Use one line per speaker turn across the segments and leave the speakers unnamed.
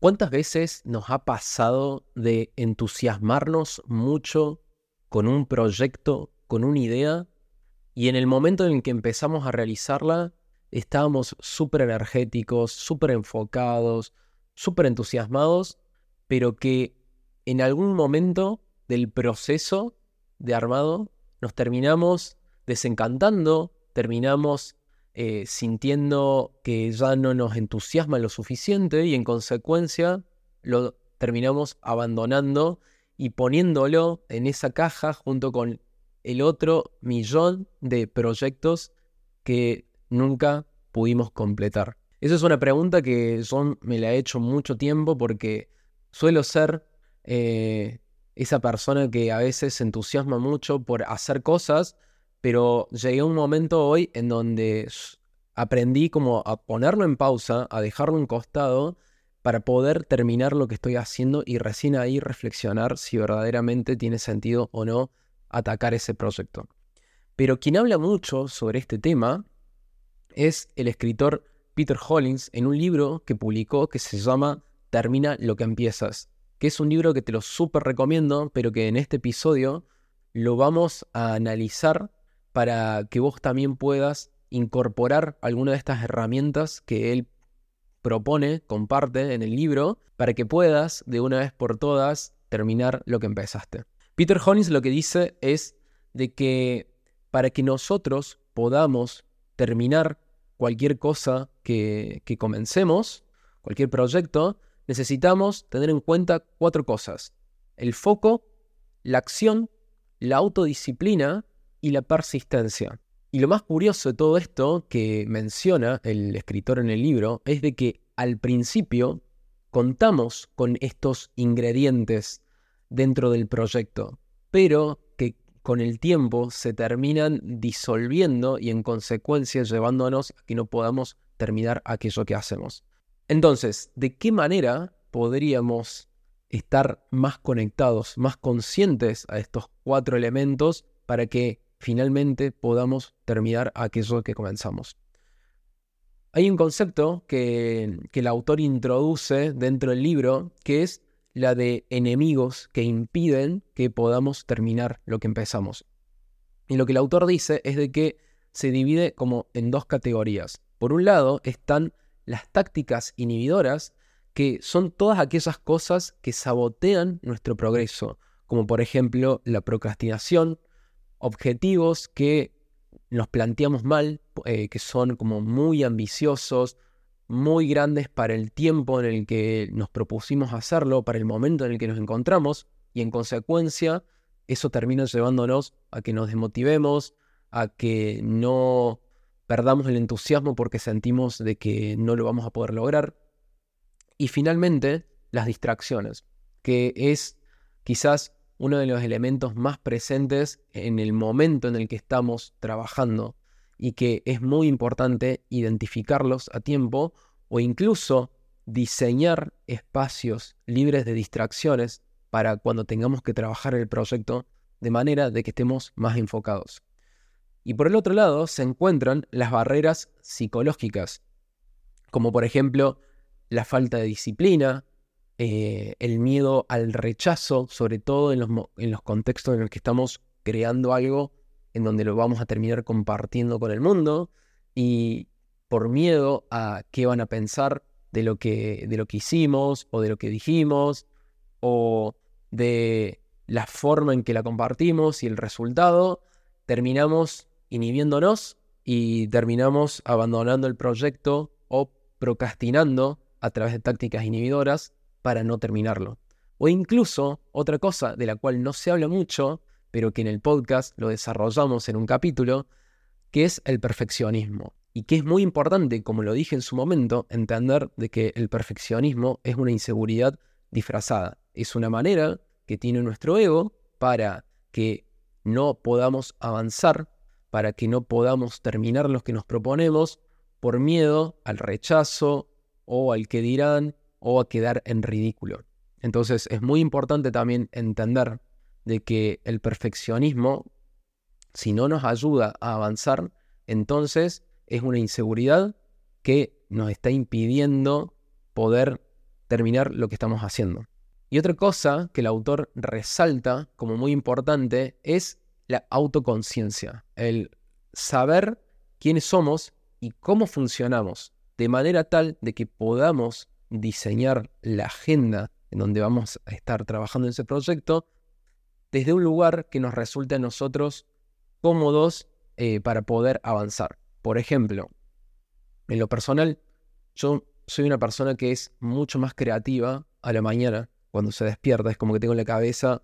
¿Cuántas veces nos ha pasado de entusiasmarnos mucho con un proyecto, con una idea, y en el momento en el que empezamos a realizarla, estábamos súper energéticos, súper enfocados, súper entusiasmados, pero que en algún momento del proceso de armado nos terminamos desencantando, terminamos eh, sintiendo que ya no nos entusiasma lo suficiente y en consecuencia lo terminamos abandonando y poniéndolo en esa caja junto con el otro millón de proyectos que nunca pudimos completar. Esa es una pregunta que yo me la he hecho mucho tiempo porque suelo ser eh, esa persona que a veces se entusiasma mucho por hacer cosas pero llegué a un momento hoy en donde aprendí como a ponerlo en pausa, a dejarlo en costado para poder terminar lo que estoy haciendo y recién ahí reflexionar si verdaderamente tiene sentido o no atacar ese proyecto. Pero quien habla mucho sobre este tema es el escritor Peter Hollins en un libro que publicó que se llama Termina lo que empiezas, que es un libro que te lo súper recomiendo, pero que en este episodio lo vamos a analizar para que vos también puedas incorporar alguna de estas herramientas que él propone, comparte en el libro, para que puedas de una vez por todas terminar lo que empezaste. Peter Hollins lo que dice es de que para que nosotros podamos terminar cualquier cosa que, que comencemos, cualquier proyecto, necesitamos tener en cuenta cuatro cosas. El foco, la acción, la autodisciplina y la persistencia. Y lo más curioso de todo esto que menciona el escritor en el libro es de que al principio contamos con estos ingredientes dentro del proyecto, pero que con el tiempo se terminan disolviendo y en consecuencia llevándonos a que no podamos terminar aquello que hacemos. Entonces, ¿de qué manera podríamos estar más conectados, más conscientes a estos cuatro elementos para que finalmente podamos terminar aquello que comenzamos. Hay un concepto que, el autor introduce dentro del libro que es la de enemigos que impiden que podamos terminar lo que empezamos. Y lo que el autor dice es de que se divide como en dos categorías. Por un lado están las tácticas inhibidoras, que son todas aquellas cosas que sabotean nuestro progreso, como por ejemplo la procrastinación, objetivos que nos planteamos mal, eh, que son como muy ambiciosos, muy grandes para el tiempo en el que nos propusimos hacerlo, para el momento en el que nos encontramos, y en consecuencia eso termina llevándonos a que nos desmotivemos, a que no perdamos el entusiasmo porque sentimos de que no lo vamos a poder lograr. Y finalmente, las distracciones, que es quizás uno de los elementos más presentes en el momento en el que estamos trabajando y que es muy importante identificarlos a tiempo o incluso diseñar espacios libres de distracciones para cuando tengamos que trabajar el proyecto de manera de que estemos más enfocados. Y por el otro lado se encuentran las barreras psicológicas, como por ejemplo la falta de disciplina, eh, el miedo al rechazo, sobre todo en los, en los contextos en los que estamos creando algo en donde lo vamos a terminar compartiendo con el mundo y por miedo a qué van a pensar de lo que, de lo que hicimos o de lo que dijimos o de la forma en que la compartimos y el resultado, terminamos inhibiéndonos y terminamos abandonando el proyecto o procrastinando a través de tácticas inhibidoras para no terminarlo. O incluso otra cosa de la cual no se habla mucho, pero que en el podcast lo desarrollamos en un capítulo, que es el perfeccionismo. Y que es muy importante, como lo dije en su momento, entender de que el perfeccionismo es una inseguridad disfrazada. Es una manera que tiene nuestro ego para que no podamos avanzar, para que no podamos terminar los que nos proponemos por miedo al rechazo o al que dirán o a quedar en ridículo. Entonces es muy importante también entender de que el perfeccionismo, si no nos ayuda a avanzar, entonces es una inseguridad que nos está impidiendo poder terminar lo que estamos haciendo. Y otra cosa que el autor resalta como muy importante es la autoconciencia, el saber quiénes somos y cómo funcionamos, de manera tal de que podamos diseñar la agenda en donde vamos a estar trabajando en ese proyecto desde un lugar que nos resulte a nosotros cómodos eh, para poder avanzar. Por ejemplo, en lo personal, yo soy una persona que es mucho más creativa a la mañana cuando se despierta. Es como que tengo la cabeza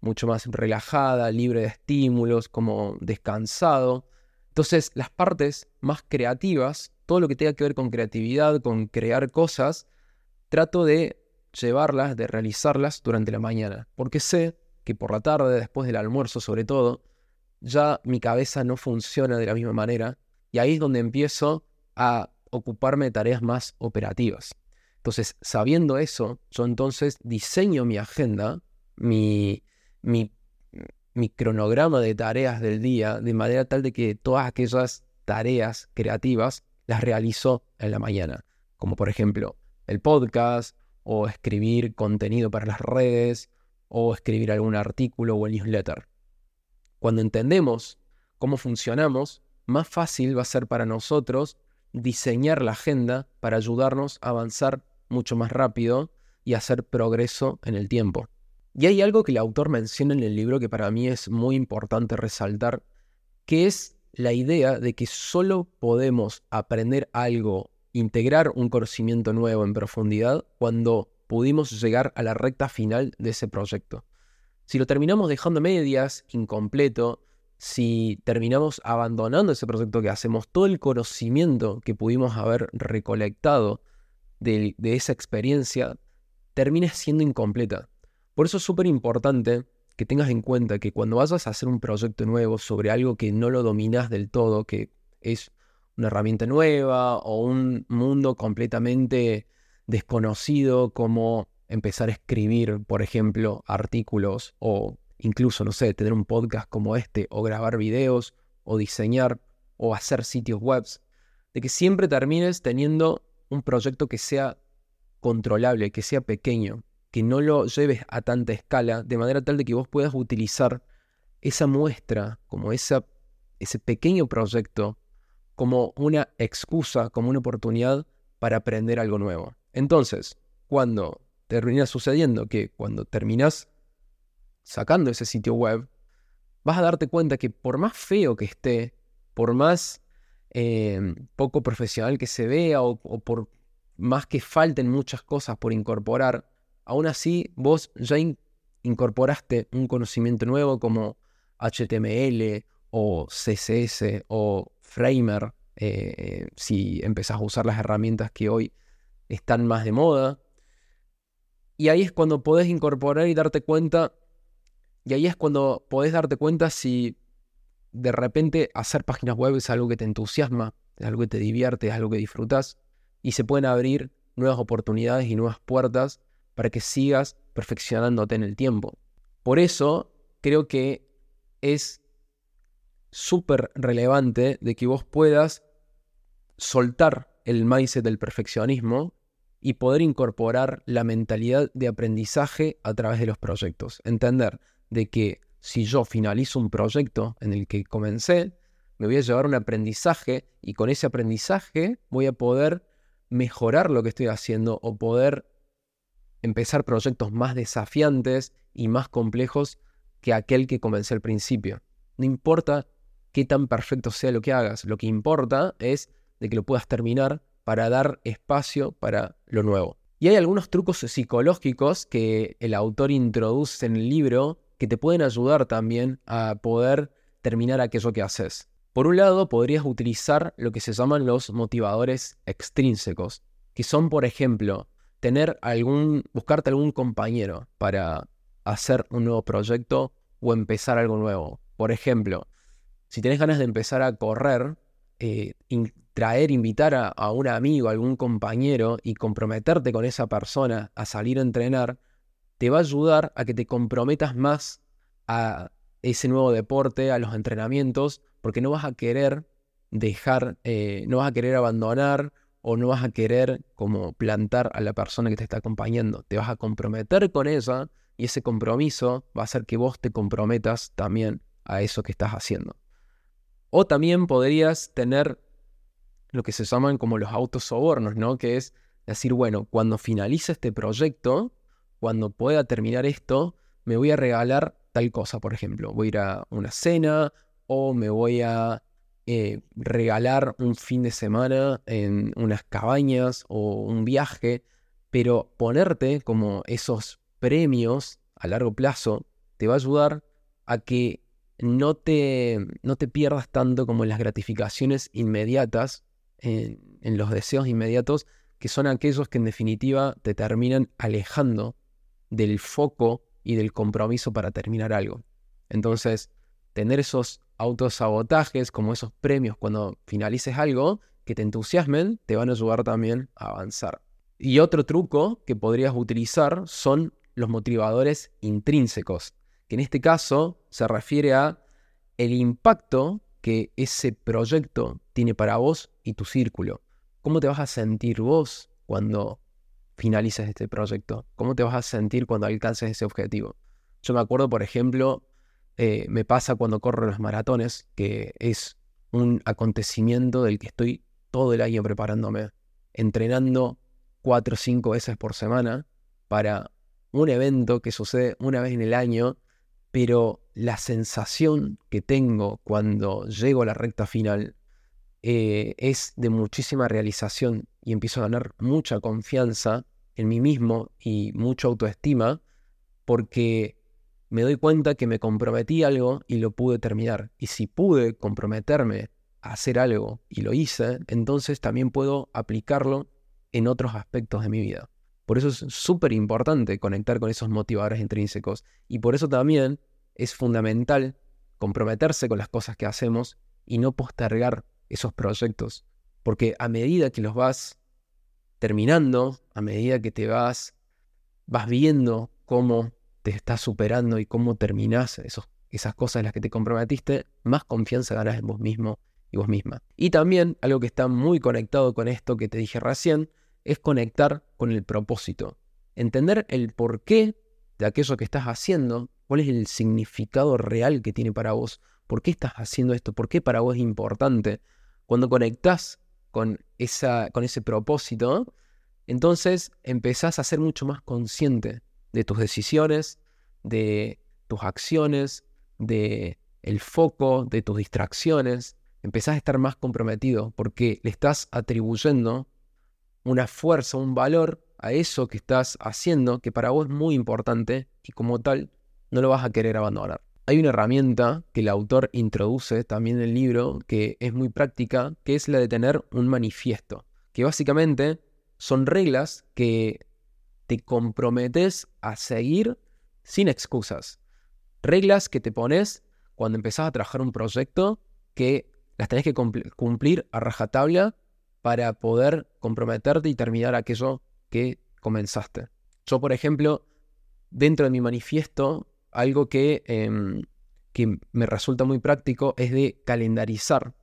mucho más relajada, libre de estímulos, como descansado. Entonces, las partes más creativas, todo lo que tenga que ver con creatividad, con crear cosas, trato de llevarlas, de realizarlas durante la mañana, porque sé que por la tarde, después del almuerzo sobre todo, ya mi cabeza no funciona de la misma manera y ahí es donde empiezo a ocuparme de tareas más operativas. Entonces, sabiendo eso, yo entonces diseño mi agenda, mi, mi, mi cronograma de tareas del día, de manera tal de que todas aquellas tareas creativas las realizo en la mañana, como por ejemplo el podcast o escribir contenido para las redes o escribir algún artículo o el newsletter. Cuando entendemos cómo funcionamos, más fácil va a ser para nosotros diseñar la agenda para ayudarnos a avanzar mucho más rápido y hacer progreso en el tiempo. Y hay algo que el autor menciona en el libro que para mí es muy importante resaltar, que es la idea de que solo podemos aprender algo, integrar un conocimiento nuevo en profundidad cuando pudimos llegar a la recta final de ese proyecto. Si lo terminamos dejando medias, incompleto, si terminamos abandonando ese proyecto que hacemos, todo el conocimiento que pudimos haber recolectado de, esa experiencia termina siendo incompleta. Por eso es súper importante que tengas en cuenta que cuando vayas a hacer un proyecto nuevo sobre algo que no lo dominas del todo, que es una herramienta nueva o un mundo completamente desconocido como empezar a escribir, por ejemplo, artículos o incluso, no sé, tener un podcast como este o grabar videos o diseñar o hacer sitios web, de que siempre termines teniendo un proyecto que sea controlable, que sea pequeño, que no lo lleves a tanta escala, de manera tal de que vos puedas utilizar esa muestra, como esa, ese pequeño proyecto, como una excusa, como una oportunidad para aprender algo nuevo. Entonces, cuando termina sucediendo que cuando terminas sacando ese sitio web, vas a darte cuenta que por más feo que esté, por más eh, poco profesional que se vea o, por más que falten muchas cosas por incorporar, aún así vos ya incorporaste un conocimiento nuevo como HTML o CSS o Framer, eh, si empezás a usar las herramientas que hoy están más de moda. Y ahí es cuando podés incorporar y darte cuenta, y ahí es cuando podés darte cuenta si de repente hacer páginas web es algo que te entusiasma, es algo que te divierte, es algo que disfrutas, y se pueden abrir nuevas oportunidades y nuevas puertas para que sigas perfeccionándote en el tiempo. Por eso creo que es súper relevante de que vos puedas soltar el mindset del perfeccionismo y poder incorporar la mentalidad de aprendizaje a través de los proyectos. Entender de que si yo finalizo un proyecto en el que comencé, me voy a llevar un aprendizaje y con ese aprendizaje voy a poder mejorar lo que estoy haciendo o poder empezar proyectos más desafiantes y más complejos que aquel que comencé al principio. No importa qué tan perfecto sea lo que hagas, lo que importa es de que lo puedas terminar para dar espacio para lo nuevo. Y hay algunos trucos psicológicos que el autor introduce en el libro que te pueden ayudar también a poder terminar aquello que haces. Por un lado, podrías utilizar lo que se llaman los motivadores extrínsecos, que son, por ejemplo, tener algún, buscarte algún compañero para hacer un nuevo proyecto o empezar algo nuevo. Por ejemplo, si tienes ganas de empezar a correr, eh, traer, invitar a, un amigo, a algún compañero y comprometerte con esa persona a salir a entrenar, te va a ayudar a que te comprometas más a ese nuevo deporte, a los entrenamientos, porque no vas a querer dejar, eh, no vas a querer abandonar o no vas a querer como plantar a la persona que te está acompañando. Te vas a comprometer con ella y ese compromiso va a hacer que vos te comprometas también a eso que estás haciendo. O también podrías tener lo que se llaman como los autosobornos, ¿no? Que es decir, bueno, cuando finalice este proyecto, cuando pueda terminar esto, me voy a regalar tal cosa, por ejemplo. Voy a ir a una cena o me voy a eh, regalar un fin de semana en unas cabañas o un viaje, pero ponerte como esos premios a largo plazo te va a ayudar a que no te, no te pierdas tanto como en las gratificaciones inmediatas, en, en los deseos inmediatos, que son aquellos que en definitiva te terminan alejando del foco y del compromiso para terminar algo. Entonces, tener esos autosabotajes, como esos premios cuando finalices algo, que te entusiasmen, te van a ayudar también a avanzar. Y otro truco que podrías utilizar son los motivadores intrínsecos, que en este caso se refiere a el impacto que ese proyecto tiene para vos y tu círculo. ¿Cómo te vas a sentir vos cuando finalices este proyecto? ¿Cómo te vas a sentir cuando alcances ese objetivo? Yo me acuerdo, por ejemplo, eh, me pasa cuando corro los maratones, que es un acontecimiento del que estoy todo el año preparándome, entrenando cuatro o cinco veces por semana para un evento que sucede una vez en el año, pero la sensación que tengo cuando llego a la recta final eh, es de muchísima realización y empiezo a ganar mucha confianza en mí mismo y mucha autoestima porque me doy cuenta que me comprometí algo y lo pude terminar. Y si pude comprometerme a hacer algo y lo hice, entonces también puedo aplicarlo en otros aspectos de mi vida. Por eso es súper importante conectar con esos motivadores intrínsecos. Y por eso también es fundamental comprometerse con las cosas que hacemos y no postergar esos proyectos. Porque a medida que los vas terminando, a medida que te vas, vas viendo cómo te estás superando y cómo terminás esos, esas cosas en las que te comprometiste, más confianza ganas en vos mismo y vos misma. Y también algo que está muy conectado con esto que te dije recién, es conectar con el propósito. Entender el porqué de aquello que estás haciendo, cuál es el significado real que tiene para vos, por qué estás haciendo esto, por qué para vos es importante. Cuando conectás con, esa, con ese propósito, entonces empezás a ser mucho más consciente de tus decisiones, de tus acciones, de el foco, de tus distracciones. Empezás a estar más comprometido porque le estás atribuyendo una fuerza, un valor a eso que estás haciendo que para vos es muy importante y como tal no lo vas a querer abandonar. Hay una herramienta que el autor introduce también en el libro que es muy práctica, que es la de tener un manifiesto, que básicamente son reglas que te comprometes a seguir sin excusas. Reglas que te pones cuando empezás a trabajar un proyecto que las tenés que cumplir a rajatabla para poder comprometerte y terminar aquello que comenzaste. Yo, por ejemplo, dentro de mi manifiesto, algo que, em, que me resulta muy práctico es de calendarizar.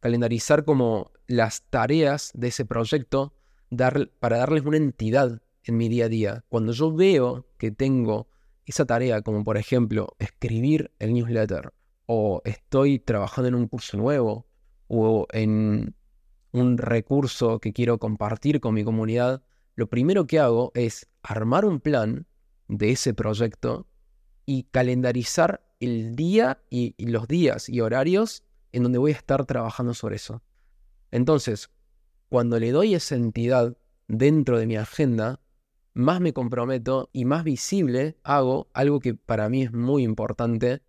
Calendarizar como las tareas de ese proyecto dar, para darles una entidad en mi día a día. Cuando yo veo que tengo esa tarea, como por ejemplo escribir el newsletter, o estoy trabajando en un curso nuevo, o en un recurso que quiero compartir con mi comunidad, lo primero que hago es armar un plan de ese proyecto y calendarizar el día y, los días y horarios en donde voy a estar trabajando sobre eso. Entonces, cuando le doy esa entidad dentro de mi agenda, más me comprometo y más visible hago algo que para mí es muy importante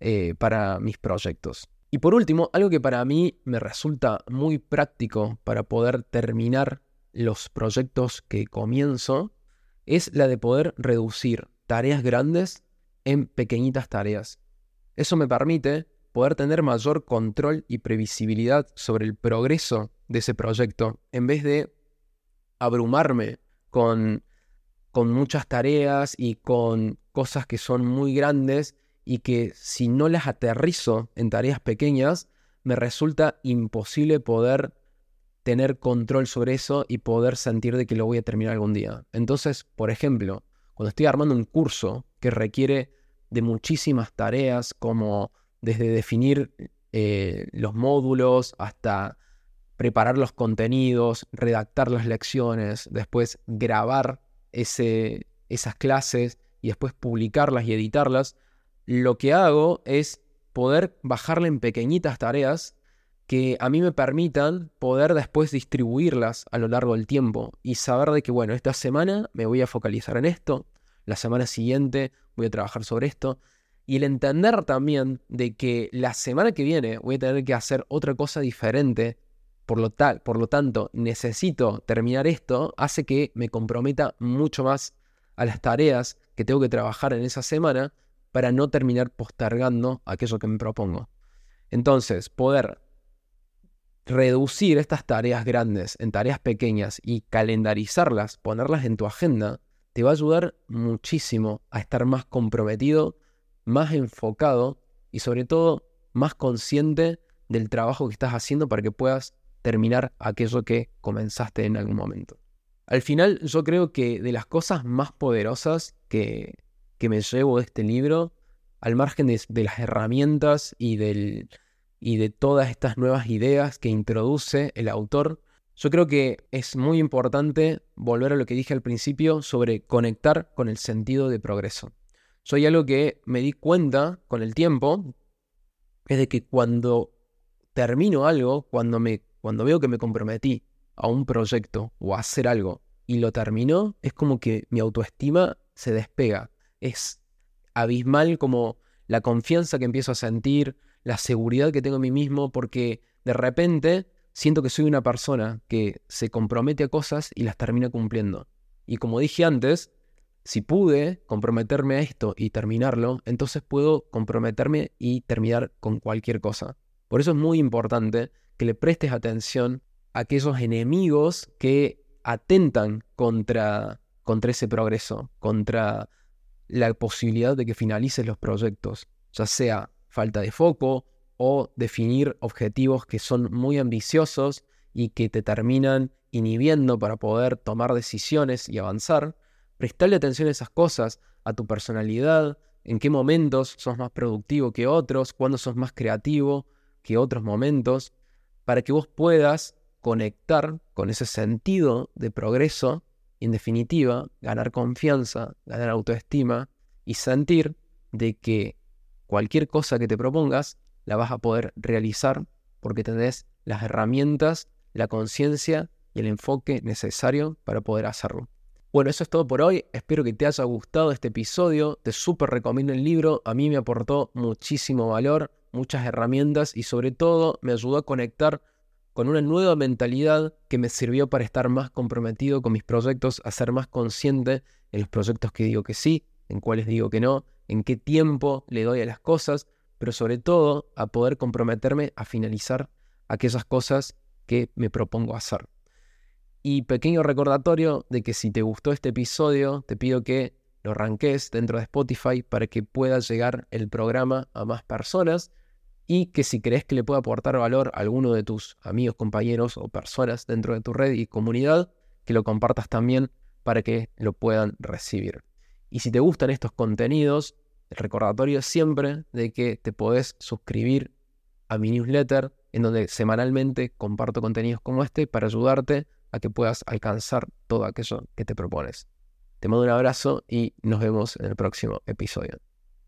eh, para mis proyectos. Y por último, algo que para mí me resulta muy práctico para poder terminar los proyectos que comienzo es la de poder reducir tareas grandes en pequeñitas tareas. Eso me permite poder tener mayor control y previsibilidad sobre el progreso de ese proyecto en vez de abrumarme con, con muchas tareas y con cosas que son muy grandes y que si no las aterrizo en tareas pequeñas, me resulta imposible poder tener control sobre eso y poder sentir de que lo voy a terminar algún día. Entonces, por ejemplo, cuando estoy armando un curso que requiere de muchísimas tareas, como desde definir eh, los módulos hasta preparar los contenidos, redactar las lecciones, después grabar ese, esas clases y después publicarlas y editarlas, lo que hago es poder bajarle en pequeñitas tareas que a mí me permitan poder después distribuirlas a lo largo del tiempo y saber de que, bueno, esta semana me voy a focalizar en esto, la semana siguiente voy a trabajar sobre esto, y el entender también de que la semana que viene voy a tener que hacer otra cosa diferente, por lo, tal, por lo tanto necesito terminar esto, hace que me comprometa mucho más a las tareas que tengo que trabajar en esa semana para no terminar postergando aquello que me propongo. Entonces, poder reducir estas tareas grandes en tareas pequeñas y calendarizarlas, ponerlas en tu agenda, te va a ayudar muchísimo a estar más comprometido, más enfocado y sobre todo más consciente del trabajo que estás haciendo para que puedas terminar aquello que comenzaste en algún momento. Al final yo creo que de las cosas más poderosas que, que me llevo de este libro, al margen de, las herramientas y de todas estas nuevas ideas que introduce el autor, yo creo que es muy importante volver a lo que dije al principio sobre conectar con el sentido de progreso. Soy algo que me di cuenta con el tiempo, es de que cuando termino algo, cuando, me, cuando veo que me comprometí a un proyecto o a hacer algo y lo termino, es como que mi autoestima se despega. Es abismal como la confianza que empiezo a sentir, la seguridad que tengo en mí mismo, porque de repente siento que soy una persona que se compromete a cosas y las termina cumpliendo. Y como dije antes, si pude comprometerme a esto y terminarlo, entonces puedo comprometerme y terminar con cualquier cosa. Por eso es muy importante que le prestes atención a aquellos enemigos que atentan contra, contra ese progreso, contra la posibilidad de que finalices los proyectos, ya sea falta de foco o definir objetivos que son muy ambiciosos y que te terminan inhibiendo para poder tomar decisiones y avanzar, prestarle atención a esas cosas, a tu personalidad, en qué momentos sos más productivo que otros, cuándo sos más creativo que otros momentos, para que vos puedas conectar con ese sentido de progreso y en definitiva ganar confianza, ganar autoestima y sentir de que cualquier cosa que te propongas la vas a poder realizar porque tenés las herramientas, la conciencia y el enfoque necesario para poder hacerlo. Bueno, eso es todo por hoy. Espero que te haya gustado este episodio. Te súper recomiendo el libro. A mí me aportó muchísimo valor, muchas herramientas y sobre todo me ayudó a conectar con una nueva mentalidad que me sirvió para estar más comprometido con mis proyectos, a ser más consciente en los proyectos que digo que sí, en cuáles digo que no, en qué tiempo le doy a las cosas, pero sobre todo a poder comprometerme a finalizar aquellas cosas que me propongo hacer. Y pequeño recordatorio de que si te gustó este episodio, te pido que lo arranques dentro de Spotify para que pueda llegar el programa a más personas y que si crees que le pueda aportar valor a alguno de tus amigos, compañeros o personas dentro de tu red y comunidad, que lo compartas también para que lo puedan recibir. Y si te gustan estos contenidos, el recordatorio siempre de que te podés suscribir a mi newsletter, en donde semanalmente comparto contenidos como este para ayudarte a que puedas alcanzar todo aquello que te propones. Te mando un abrazo y nos vemos en el próximo episodio.